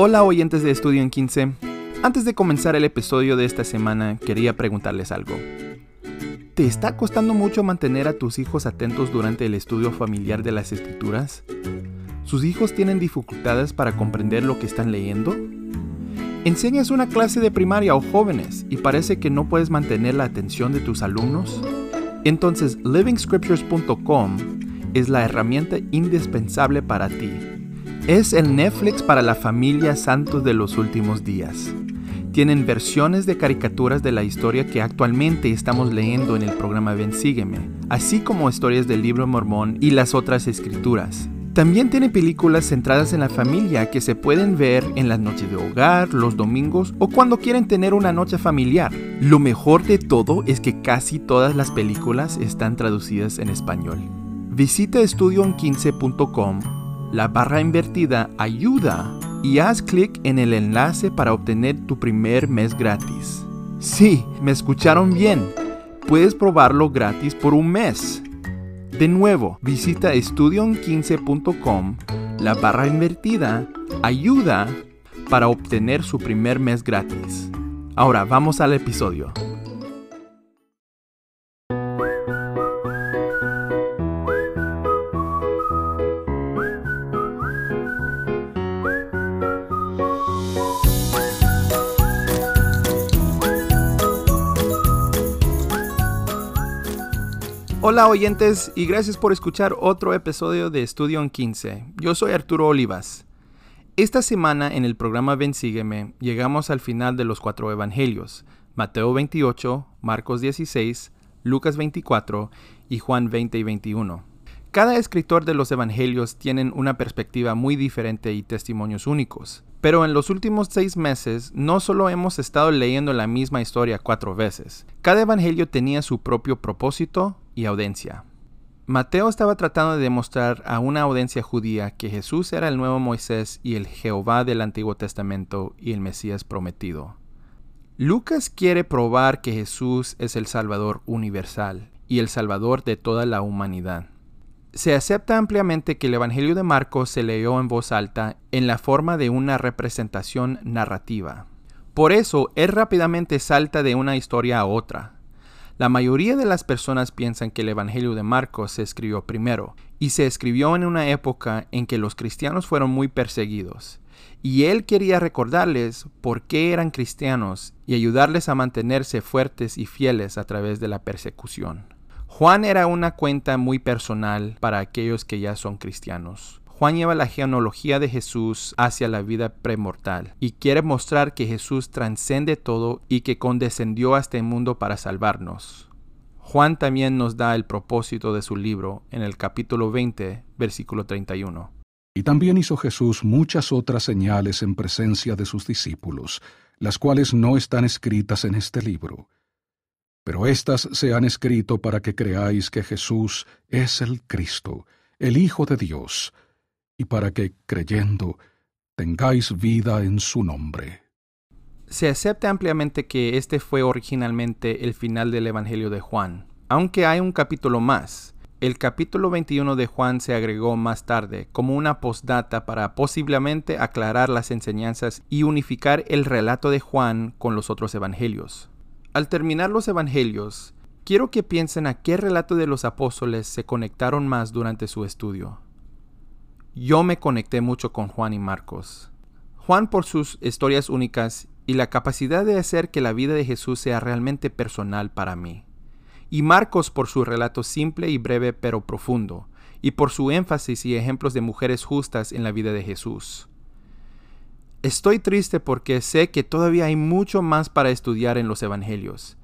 Hola oyentes de Estudio en 15. Antes de comenzar el episodio de esta semana, quería preguntarles algo. ¿Te está costando mucho mantener a tus hijos atentos durante el estudio familiar de las escrituras? ¿Sus hijos tienen dificultades para comprender lo que están leyendo? ¿Enseñas una clase de primaria o jóvenes y parece que no puedes mantener la atención de tus alumnos? Entonces, livingscriptures.com es la herramienta indispensable para ti. Es el Netflix para la familia Santos de los últimos días. Tienen versiones de caricaturas de la historia que actualmente estamos leyendo en el programa Ven Sígueme, así como historias del libro mormón y las otras escrituras. También tiene películas centradas en la familia que se pueden ver en las noches de hogar, los domingos o cuando quieren tener una noche familiar. Lo mejor de todo es que casi todas las películas están traducidas en español. Visita estudioen15.com, la barra invertida ayuda y haz clic en el enlace para obtener tu primer mes gratis. Sí, me escucharon bien. Puedes probarlo gratis por un mes. De nuevo, visita estudion15.com, la barra invertida, ayuda para obtener su primer mes gratis. Ahora vamos al episodio. Hola oyentes y gracias por escuchar otro episodio de Estudio en 15. Yo soy Arturo Olivas. Esta semana en el programa Ven Sígueme llegamos al final de los cuatro evangelios, Mateo 28, Marcos 16, Lucas 24 y Juan 20 y 21. Cada escritor de los evangelios tienen una perspectiva muy diferente y testimonios únicos. Pero en los últimos seis meses no solo hemos estado leyendo la misma historia cuatro veces. Cada evangelio tenía su propio propósito y audiencia. Mateo estaba tratando de demostrar a una audiencia judía que Jesús era el nuevo Moisés y el Jehová del Antiguo Testamento y el Mesías prometido. Lucas quiere probar que Jesús es el Salvador universal y el Salvador de toda la humanidad. Se acepta ampliamente que el Evangelio de Marcos se leyó en voz alta en la forma de una representación narrativa. Por eso, él rápidamente salta de una historia a otra. La mayoría de las personas piensan que el Evangelio de Marcos se escribió primero, y se escribió en una época en que los cristianos fueron muy perseguidos, y él quería recordarles por qué eran cristianos y ayudarles a mantenerse fuertes y fieles a través de la persecución. Juan era una cuenta muy personal para aquellos que ya son cristianos. Juan lleva la genealogía de Jesús hacia la vida premortal y quiere mostrar que Jesús transcende todo y que condescendió a este mundo para salvarnos. Juan también nos da el propósito de su libro en el capítulo 20, versículo 31. Y también hizo Jesús muchas otras señales en presencia de sus discípulos, las cuales no están escritas en este libro pero éstas se han escrito para que creáis que Jesús es el Cristo, el Hijo de Dios, y para que, creyendo, tengáis vida en su nombre. Se acepta ampliamente que este fue originalmente el final del Evangelio de Juan, aunque hay un capítulo más. El capítulo 21 de Juan se agregó más tarde como una postdata para posiblemente aclarar las enseñanzas y unificar el relato de Juan con los otros evangelios. Al terminar los Evangelios, quiero que piensen a qué relato de los apóstoles se conectaron más durante su estudio. Yo me conecté mucho con Juan y Marcos. Juan por sus historias únicas y la capacidad de hacer que la vida de Jesús sea realmente personal para mí. Y Marcos por su relato simple y breve pero profundo, y por su énfasis y ejemplos de mujeres justas en la vida de Jesús. Estoy triste porque sé que todavía hay mucho más para estudiar en los Evangelios.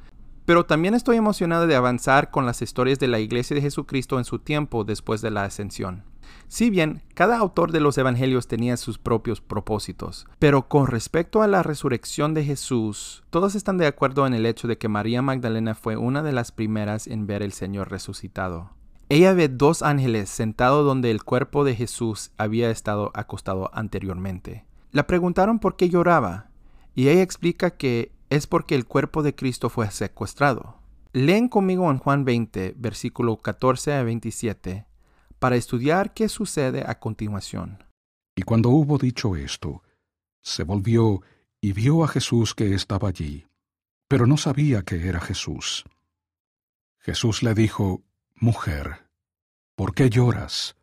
Pero también estoy emocionado de avanzar con las historias de la Iglesia de Jesucristo en su tiempo después de la ascensión. Si bien cada autor de los Evangelios tenía sus propios propósitos, pero con respecto a la resurrección de Jesús, todos están de acuerdo en el hecho de que María Magdalena fue una de las primeras en ver el Señor resucitado. Ella ve dos ángeles sentados donde el cuerpo de Jesús había estado acostado anteriormente. La preguntaron por qué lloraba, y ella explica que es porque el cuerpo de Cristo fue secuestrado. Leen conmigo en Juan 20, versículo 14 a 27, para estudiar qué sucede a continuación. Y cuando hubo dicho esto, Se volvió y vio a Jesús que estaba allí, pero no sabía que era Jesús. Jesús le dijo, Mujer, ¿por qué lloras?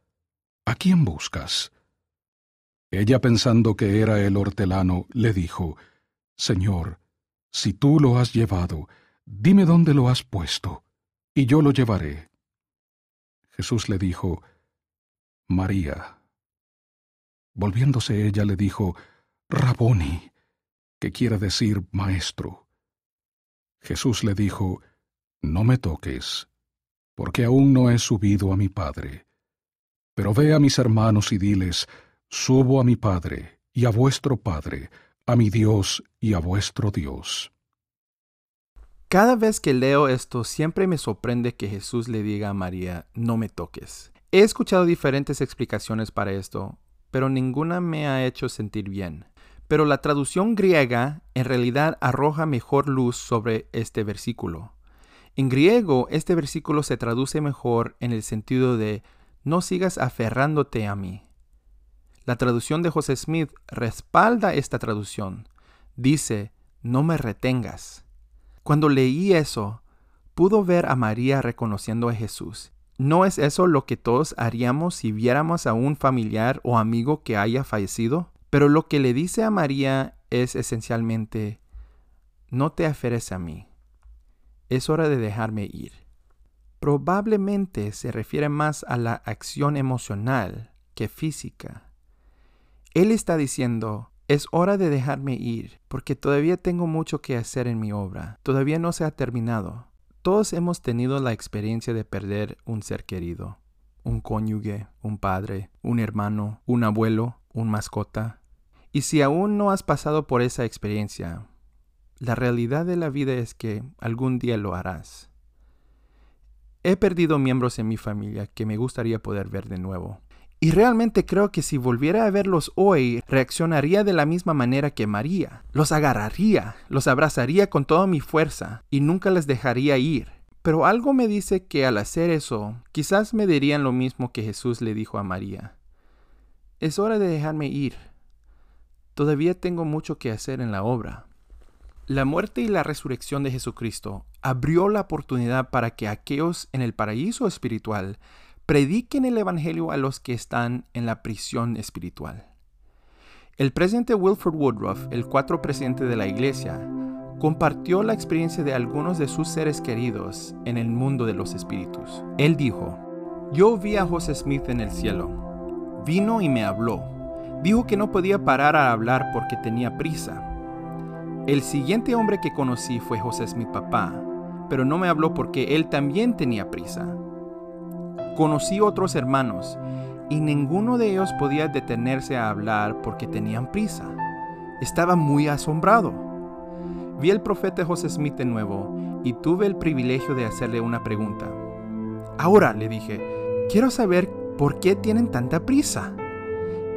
¿A quién buscas? Ella pensando que era el hortelano, le dijo, Señor, si tú lo has llevado, dime dónde lo has puesto, y yo lo llevaré. Jesús le dijo, María. Volviéndose ella le dijo, Raboni, que quiere decir maestro. Jesús le dijo, No me toques, porque aún no he subido a mi Padre. Pero ve a mis hermanos y diles, Subo a mi Padre y a vuestro Padre, a mi Dios y a vuestro Dios. Cada vez que leo esto, siempre me sorprende que Jesús le diga a María, no me toques. He escuchado diferentes explicaciones para esto, pero ninguna me ha hecho sentir bien. Pero la traducción griega en realidad arroja mejor luz sobre este versículo. En griego, este versículo se traduce mejor en el sentido de no sigas aferrándote a mí. La traducción de José Smith respalda esta traducción. Dice, no me retengas. Cuando leí eso, pudo ver a María reconociendo a Jesús. ¿No es eso lo que todos haríamos si viéramos a un familiar o amigo que haya fallecido? Pero lo que le dice a María es esencialmente, no te aferres a mí. Es hora de dejarme ir. Probablemente se refiere más a la acción emocional que física. Él está diciendo, es hora de dejarme ir, porque todavía tengo mucho que hacer en mi obra, todavía no se ha terminado. Todos hemos tenido la experiencia de perder un ser querido, un cónyuge, un padre, un hermano, un abuelo, un mascota. Y si aún no has pasado por esa experiencia, la realidad de la vida es que algún día lo harás. He perdido miembros en mi familia que me gustaría poder ver de nuevo. Y realmente creo que si volviera a verlos hoy, reaccionaría de la misma manera que María. Los agarraría, los abrazaría con toda mi fuerza y nunca les dejaría ir. Pero algo me dice que al hacer eso, quizás me dirían lo mismo que Jesús le dijo a María. Es hora de dejarme ir. Todavía tengo mucho que hacer en la obra. La muerte y la resurrección de Jesucristo abrió la oportunidad para que aquellos en el paraíso espiritual prediquen el Evangelio a los que están en la prisión espiritual. El presidente Wilford Woodruff, el cuatro presidente de la iglesia, compartió la experiencia de algunos de sus seres queridos en el mundo de los espíritus. Él dijo, yo vi a José Smith en el cielo. Vino y me habló. Dijo que no podía parar a hablar porque tenía prisa. El siguiente hombre que conocí fue José Smith papá, pero no me habló porque él también tenía prisa. Conocí otros hermanos y ninguno de ellos podía detenerse a hablar porque tenían prisa. Estaba muy asombrado. Vi al profeta José Smith de nuevo y tuve el privilegio de hacerle una pregunta. Ahora, le dije, quiero saber por qué tienen tanta prisa.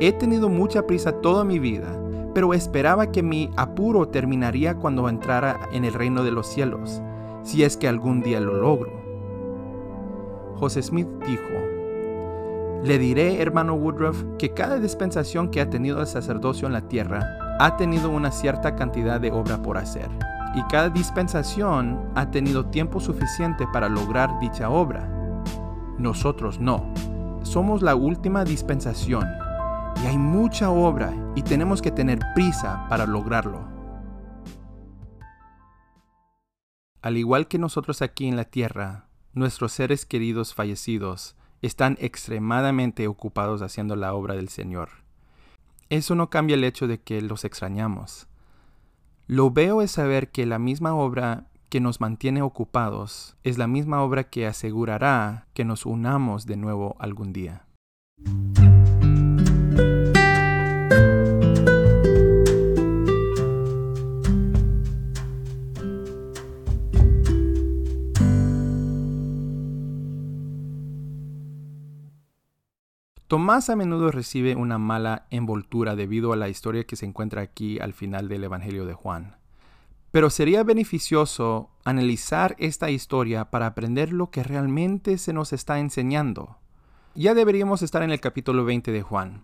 He tenido mucha prisa toda mi vida, pero esperaba que mi apuro terminaría cuando entrara en el reino de los cielos, si es que algún día lo logro. José Smith dijo, Le diré, hermano Woodruff, que cada dispensación que ha tenido el sacerdocio en la tierra ha tenido una cierta cantidad de obra por hacer, y cada dispensación ha tenido tiempo suficiente para lograr dicha obra. Nosotros no. Somos la última dispensación, y hay mucha obra, y tenemos que tener prisa para lograrlo. Al igual que nosotros aquí en la tierra, nuestros seres queridos fallecidos están extremadamente ocupados haciendo la obra del Señor. Eso no cambia el hecho de que los extrañamos. Lo veo es saber que la misma obra que nos mantiene ocupados es la misma obra que asegurará que nos unamos de nuevo algún día. Tomás a menudo recibe una mala envoltura debido a la historia que se encuentra aquí al final del Evangelio de Juan. Pero sería beneficioso analizar esta historia para aprender lo que realmente se nos está enseñando. Ya deberíamos estar en el capítulo 20 de Juan.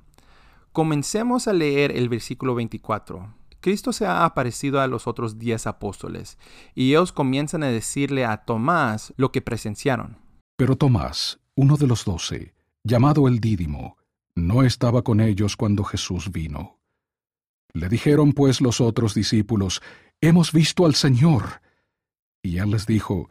Comencemos a leer el versículo 24. Cristo se ha aparecido a los otros diez apóstoles, y ellos comienzan a decirle a Tomás lo que presenciaron. Pero Tomás, uno de los doce, llamado el Dídimo, no estaba con ellos cuando Jesús vino. Le dijeron pues los otros discípulos, Hemos visto al Señor. Y él les dijo,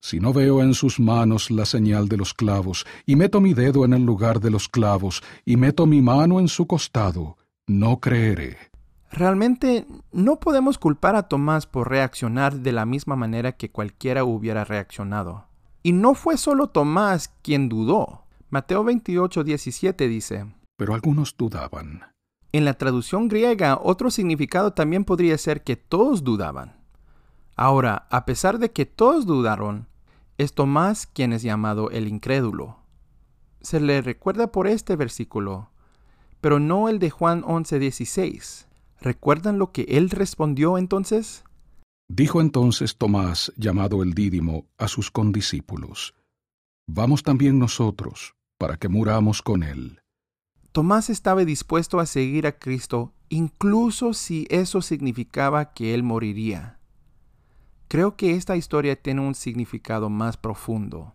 Si no veo en sus manos la señal de los clavos, y meto mi dedo en el lugar de los clavos, y meto mi mano en su costado, no creeré. Realmente no podemos culpar a Tomás por reaccionar de la misma manera que cualquiera hubiera reaccionado. Y no fue solo Tomás quien dudó. Mateo 28, 17 dice, Pero algunos dudaban. En la traducción griega, otro significado también podría ser que todos dudaban. Ahora, a pesar de que todos dudaron, es Tomás quien es llamado el incrédulo. Se le recuerda por este versículo, pero no el de Juan 11:16. ¿Recuerdan lo que él respondió entonces? Dijo entonces Tomás, llamado el Dídimo, a sus condiscípulos, Vamos también nosotros, para que muramos con él. Tomás estaba dispuesto a seguir a Cristo incluso si eso significaba que él moriría. Creo que esta historia tiene un significado más profundo.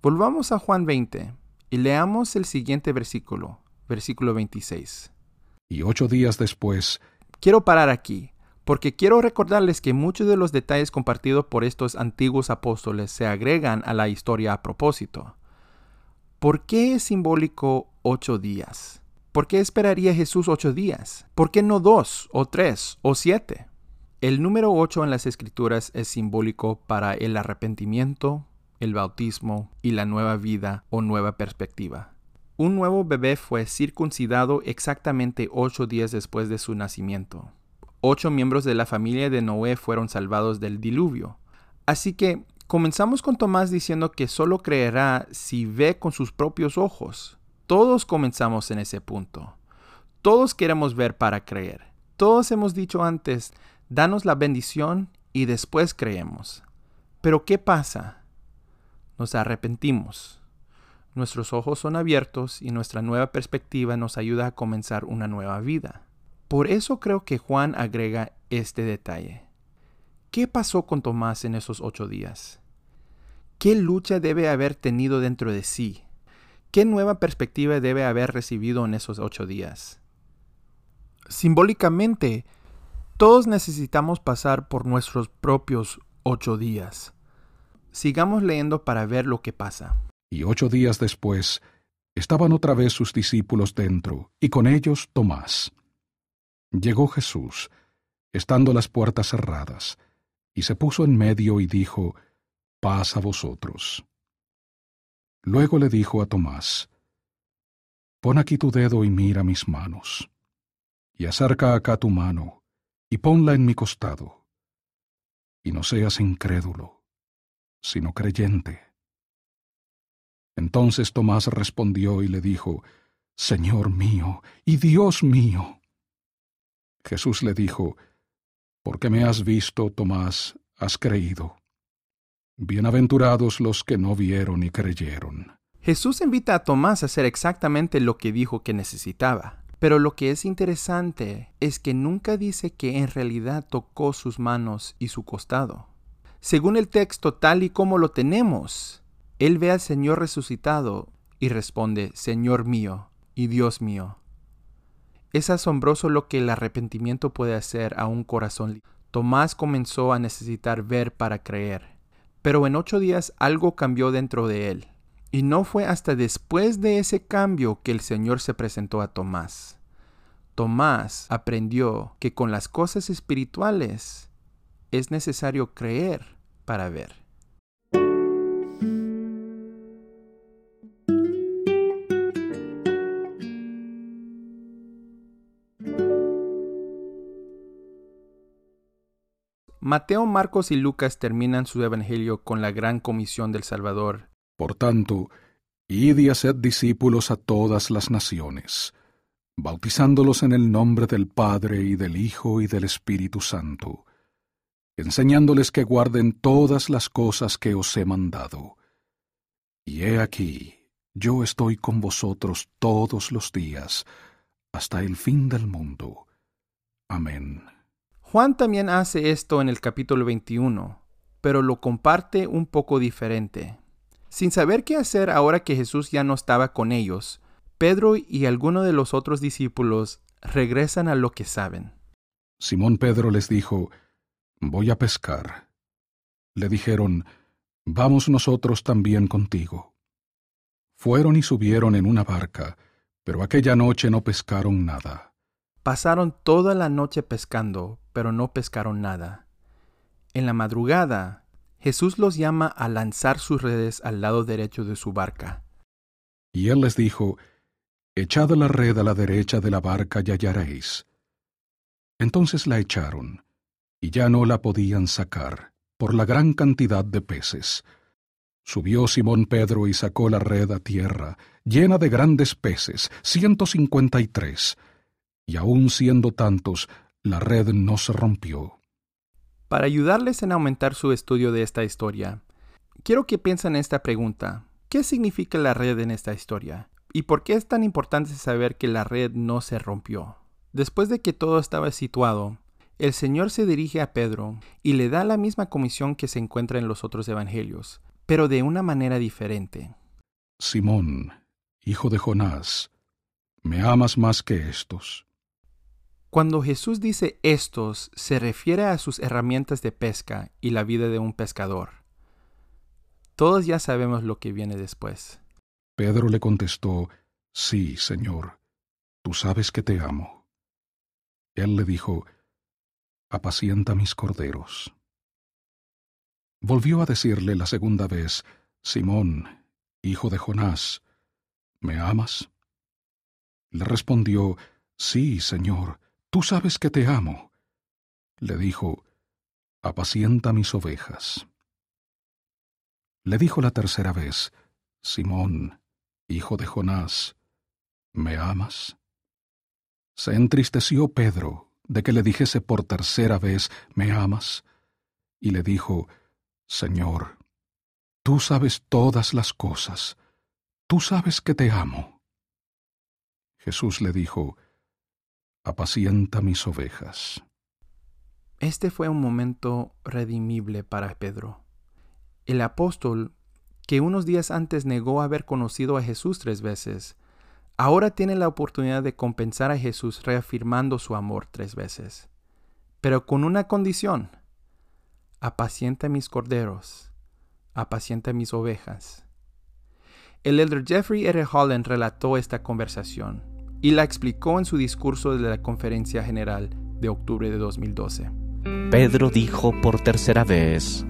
Volvamos a Juan 20 y leamos el siguiente versículo, versículo 26. Y ocho días después... Quiero parar aquí, porque quiero recordarles que muchos de los detalles compartidos por estos antiguos apóstoles se agregan a la historia a propósito. ¿Por qué es simbólico ocho días? ¿Por qué esperaría Jesús ocho días? ¿Por qué no dos, o tres, o siete? El número ocho en las escrituras es simbólico para el arrepentimiento, el bautismo y la nueva vida o nueva perspectiva. Un nuevo bebé fue circuncidado exactamente ocho días después de su nacimiento. Ocho miembros de la familia de Noé fueron salvados del diluvio. Así que Comenzamos con Tomás diciendo que solo creerá si ve con sus propios ojos. Todos comenzamos en ese punto. Todos queremos ver para creer. Todos hemos dicho antes, danos la bendición y después creemos. Pero ¿qué pasa? Nos arrepentimos. Nuestros ojos son abiertos y nuestra nueva perspectiva nos ayuda a comenzar una nueva vida. Por eso creo que Juan agrega este detalle. ¿Qué pasó con Tomás en esos ocho días? ¿Qué lucha debe haber tenido dentro de sí? ¿Qué nueva perspectiva debe haber recibido en esos ocho días? Simbólicamente, todos necesitamos pasar por nuestros propios ocho días. Sigamos leyendo para ver lo que pasa. Y ocho días después, estaban otra vez sus discípulos dentro, y con ellos Tomás. Llegó Jesús, estando las puertas cerradas, y se puso en medio y dijo, Paz a vosotros. Luego le dijo a Tomás, Pon aquí tu dedo y mira mis manos, y acerca acá tu mano, y ponla en mi costado, y no seas incrédulo, sino creyente. Entonces Tomás respondió y le dijo, Señor mío y Dios mío. Jesús le dijo, porque me has visto, Tomás, has creído. Bienaventurados los que no vieron y creyeron. Jesús invita a Tomás a hacer exactamente lo que dijo que necesitaba. Pero lo que es interesante es que nunca dice que en realidad tocó sus manos y su costado. Según el texto tal y como lo tenemos, él ve al Señor resucitado y responde, Señor mío y Dios mío. Es asombroso lo que el arrepentimiento puede hacer a un corazón. Tomás comenzó a necesitar ver para creer, pero en ocho días algo cambió dentro de él. Y no fue hasta después de ese cambio que el Señor se presentó a Tomás. Tomás aprendió que con las cosas espirituales es necesario creer para ver. Mateo, Marcos y Lucas terminan su evangelio con la gran comisión del Salvador. Por tanto, id y haced discípulos a todas las naciones, bautizándolos en el nombre del Padre y del Hijo y del Espíritu Santo, enseñándoles que guarden todas las cosas que os he mandado. Y he aquí, yo estoy con vosotros todos los días, hasta el fin del mundo. Amén. Juan también hace esto en el capítulo 21, pero lo comparte un poco diferente. Sin saber qué hacer ahora que Jesús ya no estaba con ellos, Pedro y algunos de los otros discípulos regresan a lo que saben. Simón Pedro les dijo, Voy a pescar. Le dijeron, Vamos nosotros también contigo. Fueron y subieron en una barca, pero aquella noche no pescaron nada. Pasaron toda la noche pescando, pero no pescaron nada. En la madrugada, Jesús los llama a lanzar sus redes al lado derecho de su barca. Y él les dijo, Echad la red a la derecha de la barca y hallaréis. Entonces la echaron, y ya no la podían sacar, por la gran cantidad de peces. Subió Simón Pedro y sacó la red a tierra, llena de grandes peces, ciento cincuenta y tres, y aun siendo tantos, la red no se rompió. Para ayudarles en aumentar su estudio de esta historia, quiero que piensen en esta pregunta. ¿Qué significa la red en esta historia? ¿Y por qué es tan importante saber que la red no se rompió? Después de que todo estaba situado, el Señor se dirige a Pedro y le da la misma comisión que se encuentra en los otros evangelios, pero de una manera diferente. Simón, hijo de Jonás, ¿me amas más que estos? Cuando Jesús dice estos, se refiere a sus herramientas de pesca y la vida de un pescador. Todos ya sabemos lo que viene después. Pedro le contestó, Sí, Señor, tú sabes que te amo. Él le dijo, Apacienta mis corderos. Volvió a decirle la segunda vez, Simón, hijo de Jonás, ¿me amas? Le respondió, Sí, Señor, tú sabes que te amo. Le dijo, Apacienta mis ovejas. Le dijo la tercera vez, Simón, hijo de Jonás, ¿me amas? Se entristeció Pedro de que le dijese por tercera vez, ¿me amas? Y le dijo, Señor, tú sabes todas las cosas, tú sabes que te amo. Jesús le dijo, apacienta mis ovejas. Este fue un momento redimible para Pedro. El apóstol que unos días antes negó haber conocido a Jesús tres veces, ahora tiene la oportunidad de compensar a Jesús reafirmando su amor tres veces, pero con una condición. Apacienta mis corderos, apacienta mis ovejas. El elder Jeffrey R. Holland relató esta conversación y la explicó en su discurso de la conferencia general de octubre de 2012. Pedro dijo por tercera vez,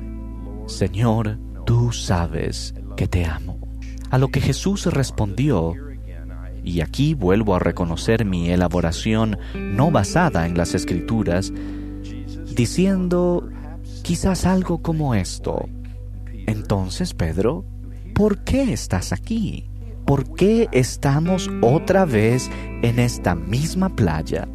Señor, tú sabes que te amo. A lo que Jesús respondió, y aquí vuelvo a reconocer mi elaboración no basada en las escrituras, diciendo quizás algo como esto. Entonces, Pedro, ¿por qué estás aquí? ¿Por qué estamos otra vez en esta misma playa,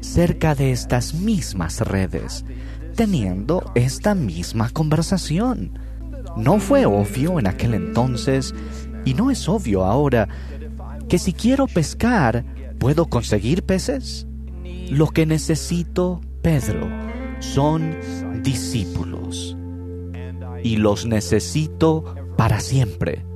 cerca de estas mismas redes, teniendo esta misma conversación? No fue obvio en aquel entonces y no es obvio ahora que si quiero pescar, ¿puedo conseguir peces? Lo que necesito, Pedro, son discípulos. Y los necesito para siempre.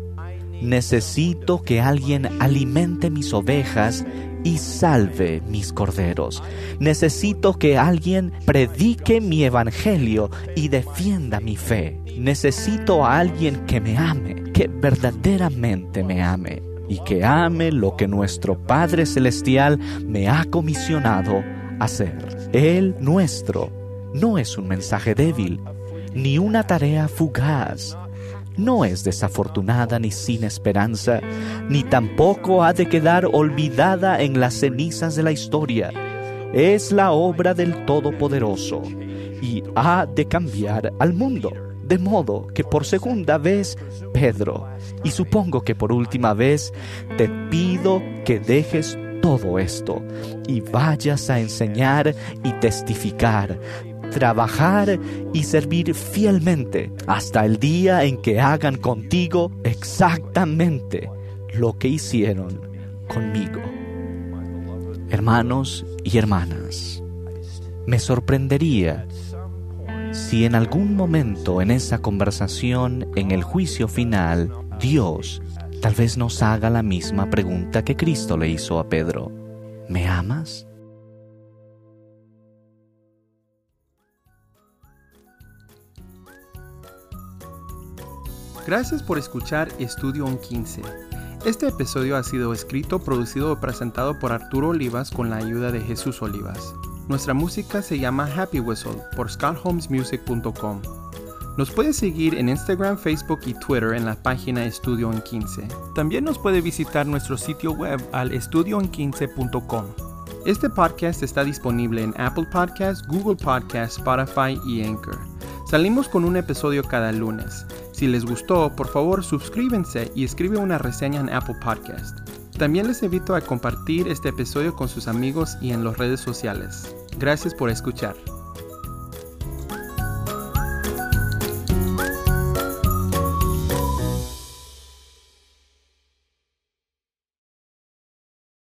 Necesito que alguien alimente mis ovejas y salve mis corderos. Necesito que alguien predique mi evangelio y defienda mi fe. Necesito a alguien que me ame, que verdaderamente me ame y que ame lo que nuestro Padre Celestial me ha comisionado hacer. El nuestro no es un mensaje débil, ni una tarea fugaz. No es desafortunada ni sin esperanza, ni tampoco ha de quedar olvidada en las cenizas de la historia. Es la obra del Todopoderoso y ha de cambiar al mundo. De modo que por segunda vez, Pedro, y supongo que por última vez, te pido que dejes todo esto y vayas a enseñar y testificar, trabajar y servir fielmente hasta el día en que hagan contigo exactamente lo que hicieron conmigo. Hermanos y hermanas, me sorprendería si en algún momento en esa conversación, en el juicio final, Dios tal vez nos haga la misma pregunta que Cristo le hizo a Pedro. ¿Me amas? Gracias por escuchar Estudio on 15. Este episodio ha sido escrito, producido y presentado por Arturo Olivas con la ayuda de Jesús Olivas. Nuestra música se llama Happy Whistle por scottholmesmusic.com. Nos puede seguir en Instagram, Facebook y Twitter en la página Estudio en 15. También nos puede visitar nuestro sitio web al estudioen15.com. Este podcast está disponible en Apple Podcasts, Google Podcasts, Spotify y Anchor. Salimos con un episodio cada lunes. Si les gustó, por favor suscríbanse y escribe una reseña en Apple Podcast. También les invito a compartir este episodio con sus amigos y en las redes sociales. Gracias por escuchar.